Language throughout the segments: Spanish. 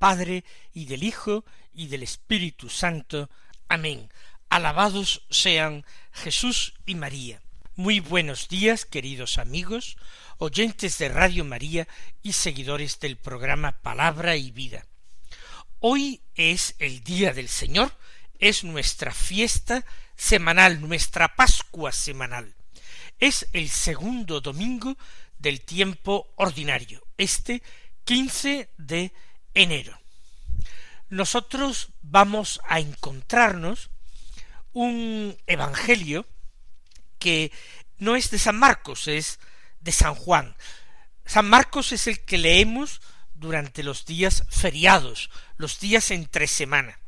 Padre y del Hijo y del Espíritu Santo. Amén. Alabados sean Jesús y María. Muy buenos días, queridos amigos, oyentes de Radio María y seguidores del programa Palabra y Vida. Hoy es el Día del Señor, es nuestra fiesta semanal, nuestra Pascua semanal. Es el segundo domingo del tiempo ordinario. Este 15 de enero. Nosotros vamos a encontrarnos un evangelio que no es de San Marcos, es de San Juan. San Marcos es el que leemos durante los días feriados, los días entre semana.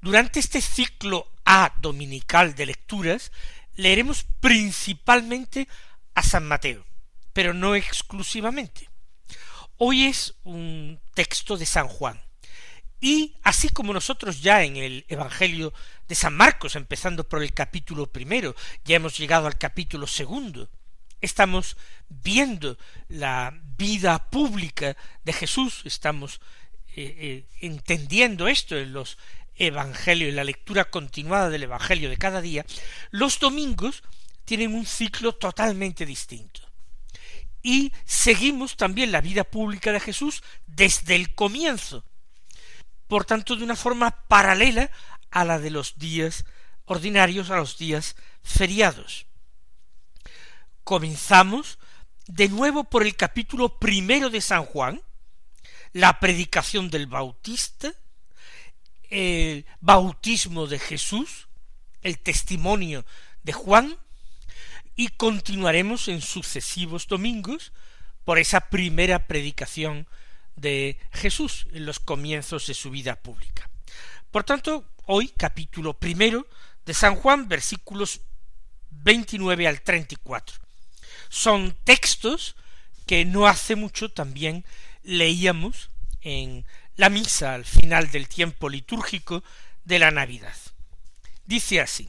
Durante este ciclo A dominical de lecturas, leeremos principalmente a San Mateo, pero no exclusivamente. Hoy es un texto de San Juan. Y así como nosotros ya en el Evangelio de San Marcos, empezando por el capítulo primero, ya hemos llegado al capítulo segundo, estamos viendo la vida pública de Jesús, estamos eh, eh, entendiendo esto en los evangelios, en la lectura continuada del Evangelio de cada día, los domingos tienen un ciclo totalmente distinto y seguimos también la vida pública de Jesús desde el comienzo, por tanto de una forma paralela a la de los días ordinarios, a los días feriados. Comenzamos de nuevo por el capítulo primero de San Juan, la predicación del Bautista, el bautismo de Jesús, el testimonio de Juan, y continuaremos en sucesivos domingos por esa primera predicación de Jesús en los comienzos de su vida pública. Por tanto, hoy capítulo primero de San Juan, versículos 29 al 34. Son textos que no hace mucho también leíamos en la misa al final del tiempo litúrgico de la Navidad. Dice así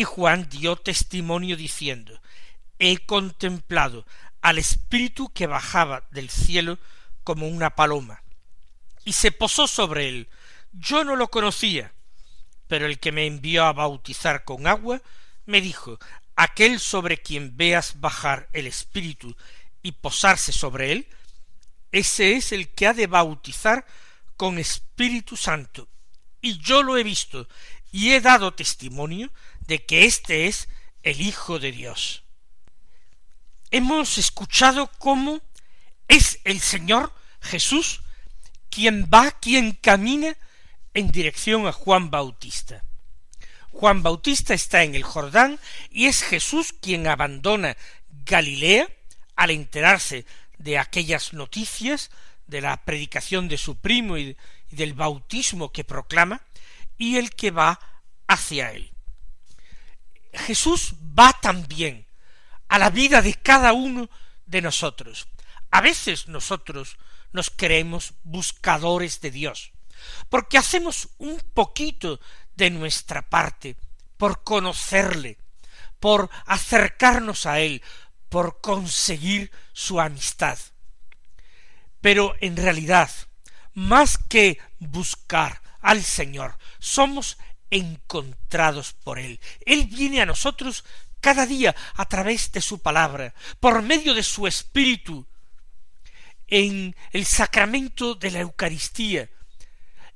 Y Juan dio testimonio diciendo, he contemplado al Espíritu que bajaba del cielo como una paloma, y se posó sobre él. Yo no lo conocía, pero el que me envió a bautizar con agua me dijo, aquel sobre quien veas bajar el Espíritu y posarse sobre él, ese es el que ha de bautizar con Espíritu Santo. Y yo lo he visto, y he dado testimonio de que éste es el Hijo de Dios. Hemos escuchado cómo es el Señor Jesús quien va, quien camina en dirección a Juan Bautista. Juan Bautista está en el Jordán y es Jesús quien abandona Galilea al enterarse de aquellas noticias de la predicación de su primo y, del bautismo que proclama y el que va hacia él. Jesús va también a la vida de cada uno de nosotros. A veces nosotros nos creemos buscadores de Dios, porque hacemos un poquito de nuestra parte por conocerle, por acercarnos a Él, por conseguir su amistad. Pero en realidad, más que buscar al Señor, somos encontrados por Él. Él viene a nosotros cada día a través de su palabra, por medio de su Espíritu, en el sacramento de la Eucaristía,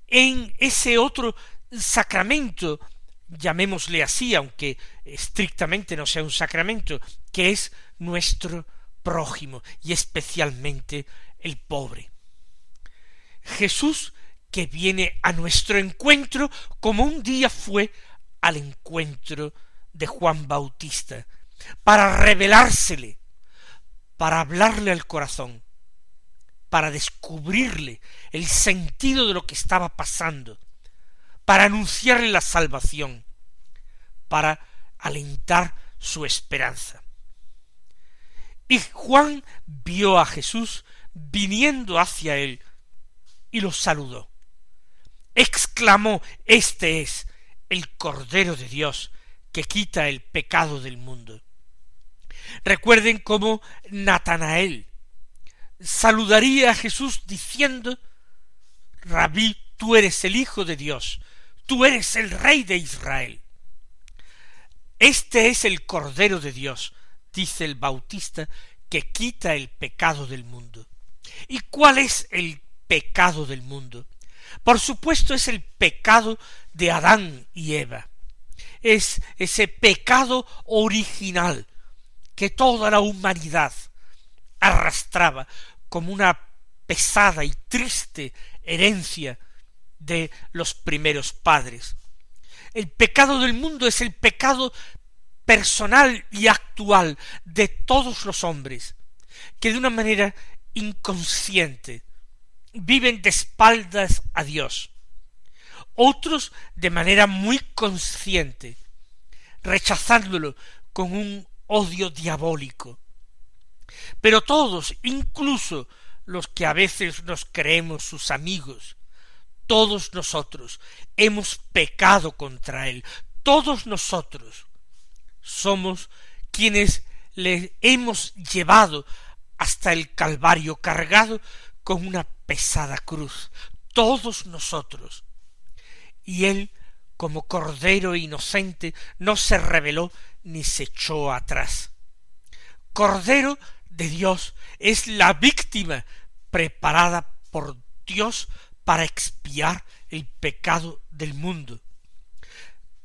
en ese otro sacramento, llamémosle así, aunque estrictamente no sea un sacramento, que es nuestro prójimo y especialmente el pobre. Jesús que viene a nuestro encuentro como un día fue al encuentro de Juan Bautista, para revelársele, para hablarle al corazón, para descubrirle el sentido de lo que estaba pasando, para anunciarle la salvación, para alentar su esperanza. Y Juan vio a Jesús viniendo hacia él y lo saludó. Exclamó, Este es el Cordero de Dios que quita el pecado del mundo. Recuerden cómo Natanael saludaría a Jesús diciendo, Rabí, tú eres el Hijo de Dios, tú eres el Rey de Israel. Este es el Cordero de Dios, dice el Bautista, que quita el pecado del mundo. ¿Y cuál es el pecado del mundo? Por supuesto es el pecado de Adán y Eva. Es ese pecado original que toda la humanidad arrastraba como una pesada y triste herencia de los primeros padres. El pecado del mundo es el pecado personal y actual de todos los hombres, que de una manera inconsciente viven de espaldas a Dios, otros de manera muy consciente, rechazándolo con un odio diabólico. Pero todos, incluso los que a veces nos creemos sus amigos, todos nosotros hemos pecado contra Él, todos nosotros somos quienes le hemos llevado hasta el Calvario cargado con una pesada cruz, todos nosotros. Y Él, como Cordero inocente, no se rebeló ni se echó atrás. Cordero de Dios es la víctima preparada por Dios para expiar el pecado del mundo.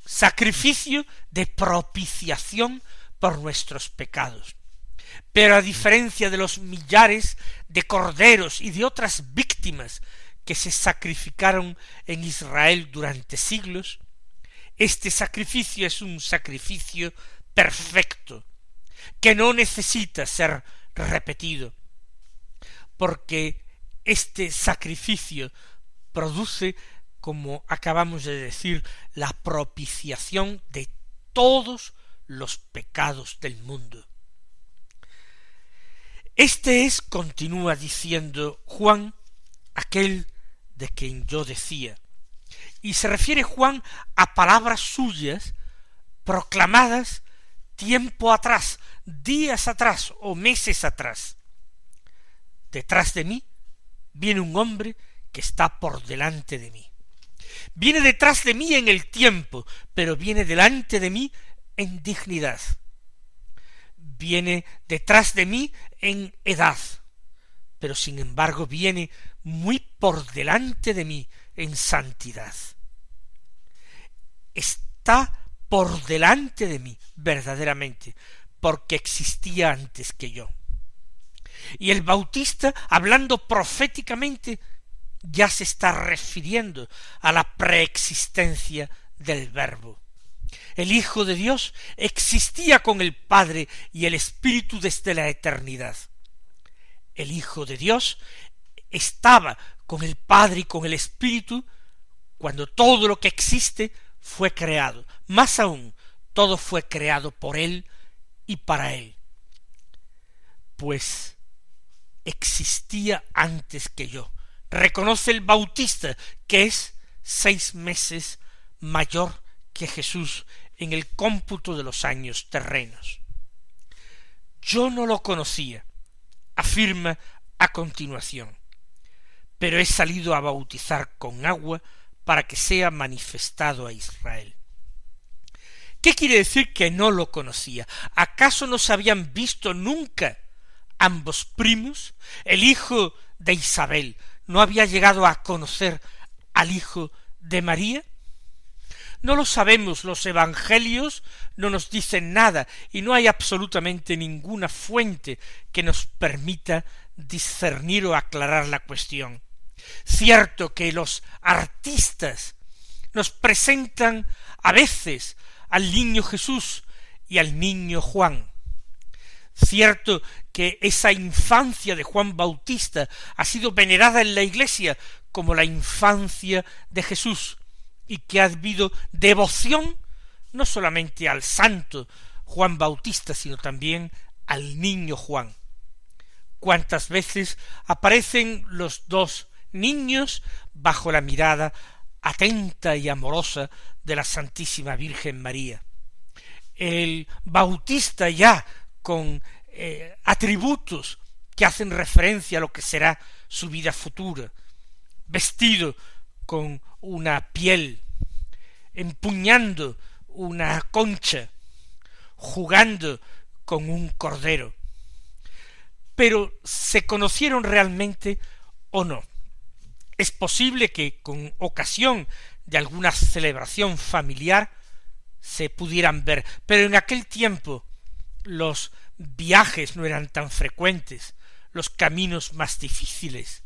Sacrificio de propiciación por nuestros pecados. Pero a diferencia de los millares de corderos y de otras víctimas que se sacrificaron en Israel durante siglos, este sacrificio es un sacrificio perfecto, que no necesita ser repetido, porque este sacrificio produce, como acabamos de decir, la propiciación de todos los pecados del mundo. Este es, continúa diciendo Juan, aquel de quien yo decía. Y se refiere Juan a palabras suyas proclamadas tiempo atrás, días atrás o meses atrás. Detrás de mí viene un hombre que está por delante de mí. Viene detrás de mí en el tiempo, pero viene delante de mí en dignidad viene detrás de mí en edad, pero sin embargo viene muy por delante de mí en santidad. Está por delante de mí verdaderamente, porque existía antes que yo. Y el Bautista, hablando proféticamente, ya se está refiriendo a la preexistencia del Verbo. El Hijo de Dios existía con el Padre y el Espíritu desde la eternidad. El Hijo de Dios estaba con el Padre y con el Espíritu cuando todo lo que existe fue creado. Más aún, todo fue creado por Él y para Él. Pues existía antes que yo. Reconoce el Bautista que es seis meses mayor que Jesús en el cómputo de los años terrenos. Yo no lo conocía, afirma a continuación, pero he salido a bautizar con agua para que sea manifestado a Israel. ¿Qué quiere decir que no lo conocía? ¿Acaso no se habían visto nunca ambos primos? El hijo de Isabel no había llegado a conocer al Hijo de María? No lo sabemos, los evangelios no nos dicen nada y no hay absolutamente ninguna fuente que nos permita discernir o aclarar la cuestión. Cierto que los artistas nos presentan a veces al niño Jesús y al niño Juan. Cierto que esa infancia de Juan Bautista ha sido venerada en la Iglesia como la infancia de Jesús, y que ha habido devoción no solamente al santo Juan Bautista, sino también al niño Juan. Cuántas veces aparecen los dos niños bajo la mirada atenta y amorosa de la Santísima Virgen María. El Bautista ya con eh, atributos que hacen referencia a lo que será su vida futura, vestido con una piel, empuñando una concha, jugando con un cordero. Pero ¿se conocieron realmente o no? Es posible que con ocasión de alguna celebración familiar se pudieran ver, pero en aquel tiempo los viajes no eran tan frecuentes, los caminos más difíciles,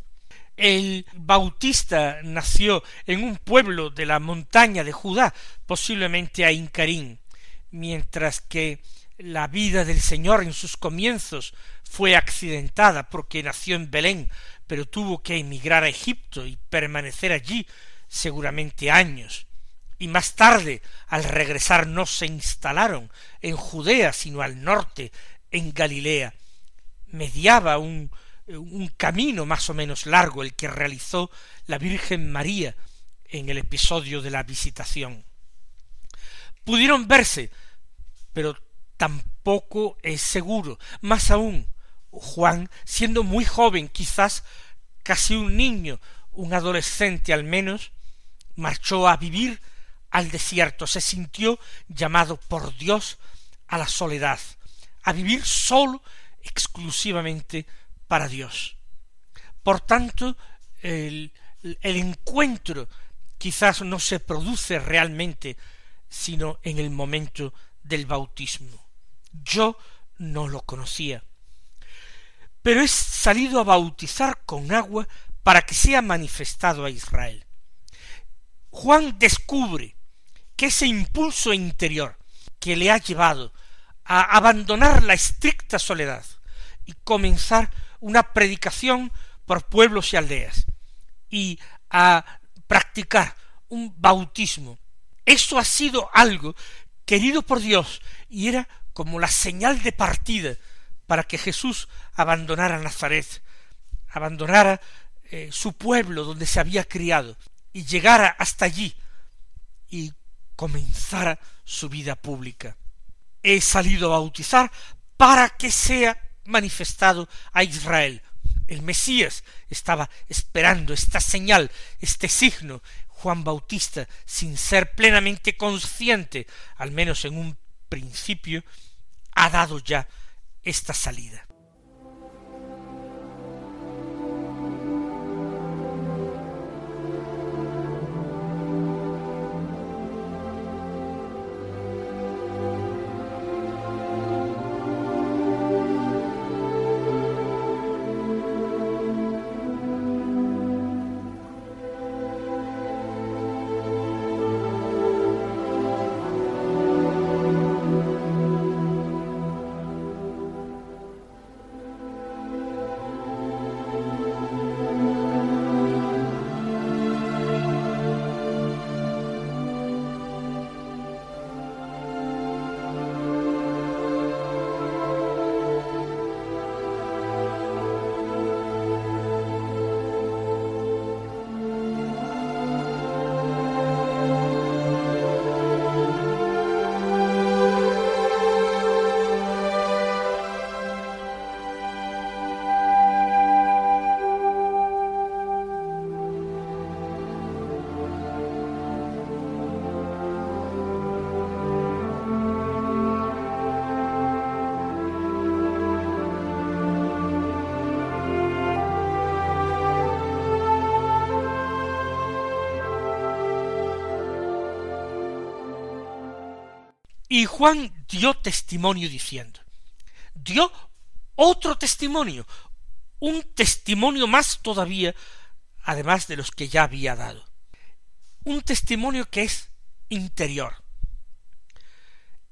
el Bautista nació en un pueblo de la montaña de Judá, posiblemente a Incarín, mientras que la vida del Señor en sus comienzos fue accidentada porque nació en Belén, pero tuvo que emigrar a Egipto y permanecer allí seguramente años. Y más tarde, al regresar, no se instalaron en Judea, sino al norte, en Galilea. Mediaba un un camino más o menos largo el que realizó la Virgen María en el episodio de la visitación. Pudieron verse, pero tampoco es seguro. Más aún, Juan, siendo muy joven, quizás casi un niño, un adolescente al menos, marchó a vivir al desierto, se sintió llamado por Dios a la soledad, a vivir solo exclusivamente para Dios. Por tanto, el, encuentro quizás no se produce realmente sino en el momento del bautismo. Yo no lo conocía. Pero es salido a bautizar con agua para que sea manifestado a Israel. Juan descubre que ese impulso interior que le ha llevado a abandonar la estricta soledad y comenzar una predicación por pueblos y aldeas y a practicar un bautismo. Eso ha sido algo querido por Dios y era como la señal de partida para que Jesús abandonara Nazaret, abandonara eh, su pueblo donde se había criado y llegara hasta allí y comenzara su vida pública. He salido a bautizar para que sea manifestado a Israel. El Mesías estaba esperando esta señal, este signo. Juan Bautista, sin ser plenamente consciente, al menos en un principio, ha dado ya esta salida. Y Juan dio testimonio diciendo, dio otro testimonio, un testimonio más todavía, además de los que ya había dado. Un testimonio que es interior.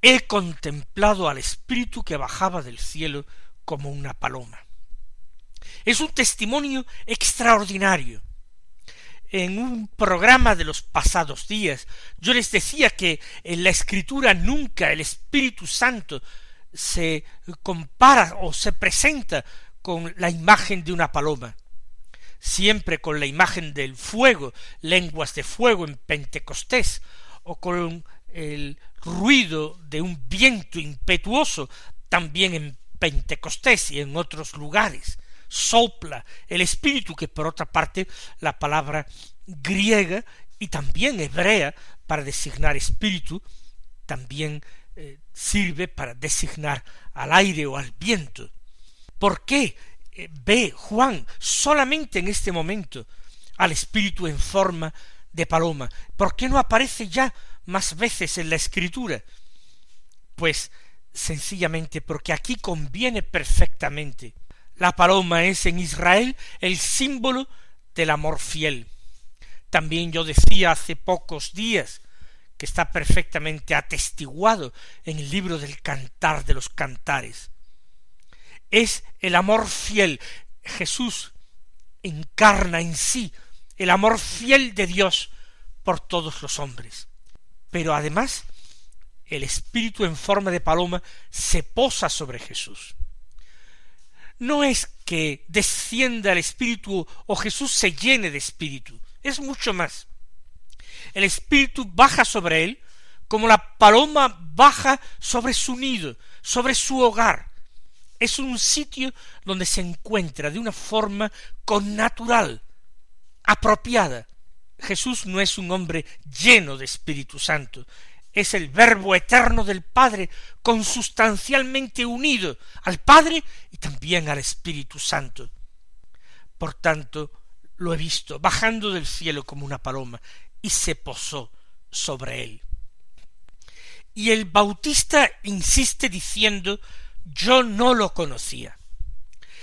He contemplado al Espíritu que bajaba del cielo como una paloma. Es un testimonio extraordinario. En un programa de los pasados días yo les decía que en la escritura nunca el Espíritu Santo se compara o se presenta con la imagen de una paloma, siempre con la imagen del fuego, lenguas de fuego en Pentecostés, o con el ruido de un viento impetuoso también en Pentecostés y en otros lugares. Sopla el espíritu, que por otra parte la palabra griega y también hebrea para designar espíritu, también eh, sirve para designar al aire o al viento. ¿Por qué eh, ve Juan solamente en este momento al espíritu en forma de paloma? ¿Por qué no aparece ya más veces en la escritura? Pues sencillamente porque aquí conviene perfectamente. La paloma es en Israel el símbolo del amor fiel. También yo decía hace pocos días que está perfectamente atestiguado en el libro del Cantar de los Cantares. Es el amor fiel. Jesús encarna en sí el amor fiel de Dios por todos los hombres. Pero además, el Espíritu en forma de paloma se posa sobre Jesús. No es que descienda el Espíritu o Jesús se llene de Espíritu, es mucho más el espíritu baja sobre él como la paloma baja sobre su nido, sobre su hogar. Es un sitio donde se encuentra de una forma connatural, apropiada. Jesús no es un hombre lleno de Espíritu Santo, es el Verbo eterno del Padre, consustancialmente unido al Padre y también al Espíritu Santo. Por tanto, lo he visto bajando del cielo como una paloma, y se posó sobre él. Y el bautista insiste diciendo yo no lo conocía.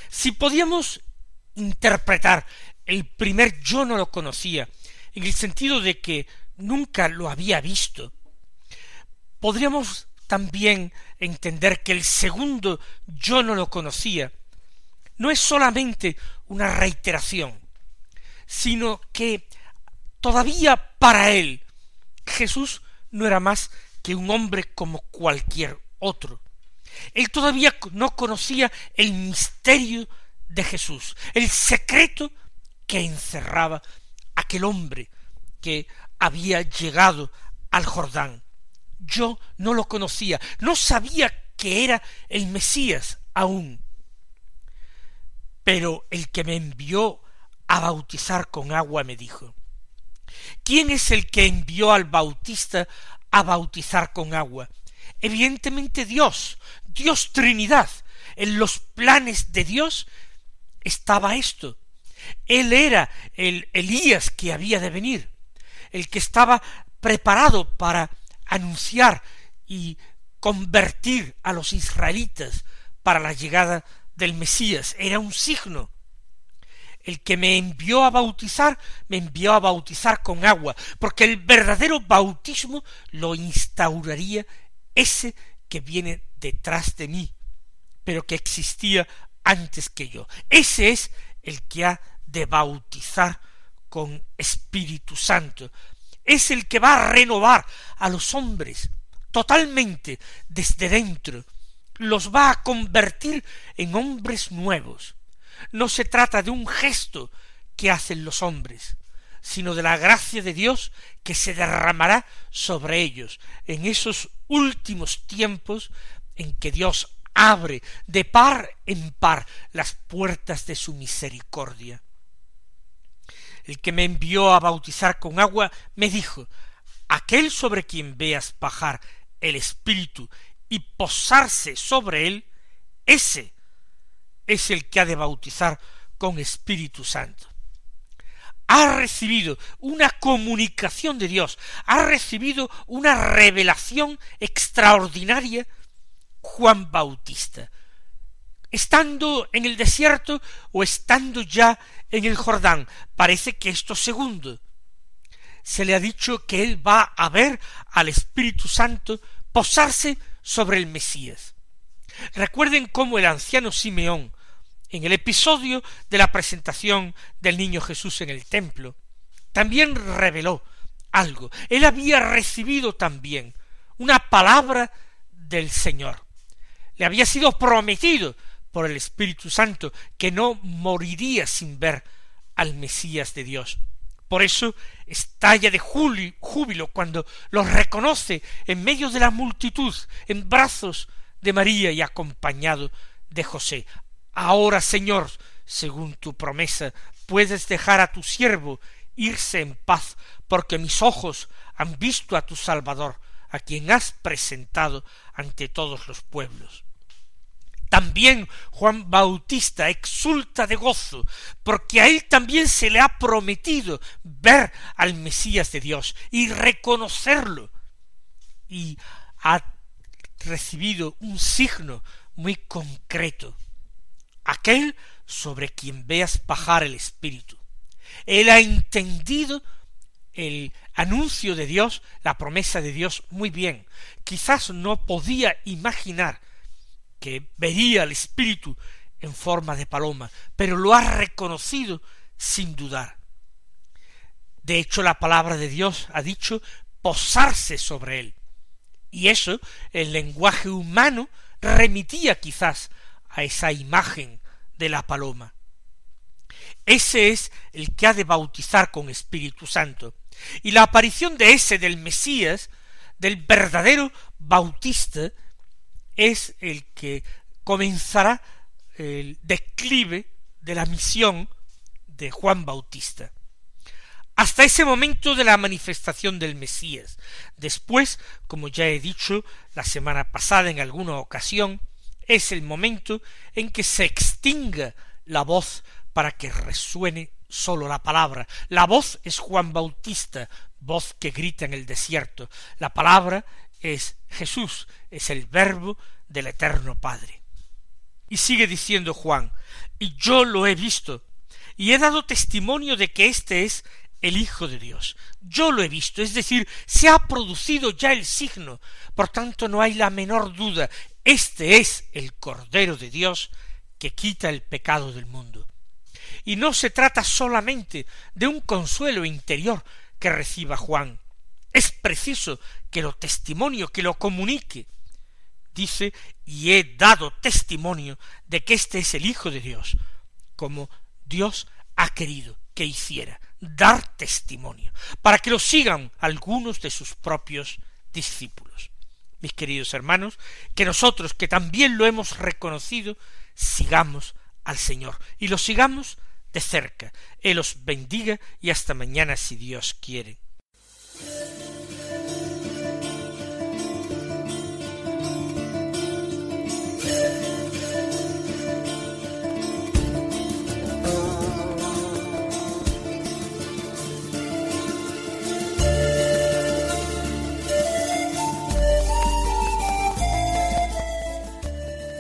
Si podíamos interpretar el primer yo no lo conocía en el sentido de que nunca lo había visto, podríamos también entender que el segundo yo no lo conocía no es solamente una reiteración, sino que Todavía para él Jesús no era más que un hombre como cualquier otro. Él todavía no conocía el misterio de Jesús, el secreto que encerraba aquel hombre que había llegado al Jordán. Yo no lo conocía, no sabía que era el Mesías aún. Pero el que me envió a bautizar con agua me dijo, ¿Quién es el que envió al bautista a bautizar con agua? Evidentemente Dios, Dios Trinidad. En los planes de Dios estaba esto. Él era el Elías que había de venir, el que estaba preparado para anunciar y convertir a los israelitas para la llegada del Mesías. Era un signo el que me envió a bautizar, me envió a bautizar con agua, porque el verdadero bautismo lo instauraría ese que viene detrás de mí, pero que existía antes que yo. Ese es el que ha de bautizar con Espíritu Santo. Es el que va a renovar a los hombres totalmente desde dentro. Los va a convertir en hombres nuevos no se trata de un gesto que hacen los hombres, sino de la gracia de Dios que se derramará sobre ellos en esos últimos tiempos en que Dios abre de par en par las puertas de su misericordia. El que me envió a bautizar con agua me dijo, aquel sobre quien veas bajar el Espíritu y posarse sobre él, ese es el que ha de bautizar con Espíritu Santo. ha recibido una comunicación de Dios, ha recibido una revelación extraordinaria Juan Bautista, estando en el desierto o estando ya en el Jordán. Parece que esto segundo. Se le ha dicho que él va a ver al Espíritu Santo posarse sobre el Mesías. Recuerden cómo el anciano Simeón, en el episodio de la presentación del niño Jesús en el templo, también reveló algo. Él había recibido también una palabra del Señor. Le había sido prometido por el Espíritu Santo que no moriría sin ver al Mesías de Dios. Por eso estalla de júbilo cuando lo reconoce en medio de la multitud, en brazos de María y acompañado de José. Ahora, Señor, según tu promesa, puedes dejar a tu siervo irse en paz, porque mis ojos han visto a tu Salvador, a quien has presentado ante todos los pueblos. También Juan Bautista exulta de gozo, porque a él también se le ha prometido ver al Mesías de Dios y reconocerlo. Y ha recibido un signo muy concreto, aquel sobre quien veas bajar el Espíritu. Él ha entendido el anuncio de Dios, la promesa de Dios muy bien. Quizás no podía imaginar que veía al Espíritu en forma de paloma, pero lo ha reconocido sin dudar. De hecho, la palabra de Dios ha dicho posarse sobre él. Y eso, el lenguaje humano, remitía quizás a esa imagen de la paloma. Ese es el que ha de bautizar con Espíritu Santo. Y la aparición de ese del Mesías, del verdadero bautista, es el que comenzará el declive de la misión de Juan Bautista. Hasta ese momento de la manifestación del Mesías. Después, como ya he dicho la semana pasada en alguna ocasión, es el momento en que se extinga la voz para que resuene sólo la palabra. La voz es Juan Bautista, voz que grita en el desierto. La palabra es Jesús, es el verbo del eterno Padre. Y sigue diciendo Juan, y yo lo he visto, y he dado testimonio de que éste es el Hijo de Dios. Yo lo he visto, es decir, se ha producido ya el signo, por tanto no hay la menor duda, este es el Cordero de Dios que quita el pecado del mundo. Y no se trata solamente de un consuelo interior que reciba Juan, es preciso que lo testimonio, que lo comunique. Dice, y he dado testimonio de que este es el Hijo de Dios, como Dios ha querido que hiciera, dar testimonio, para que lo sigan algunos de sus propios discípulos. Mis queridos hermanos, que nosotros, que también lo hemos reconocido, sigamos al Señor y lo sigamos de cerca. Él os bendiga y hasta mañana si Dios quiere.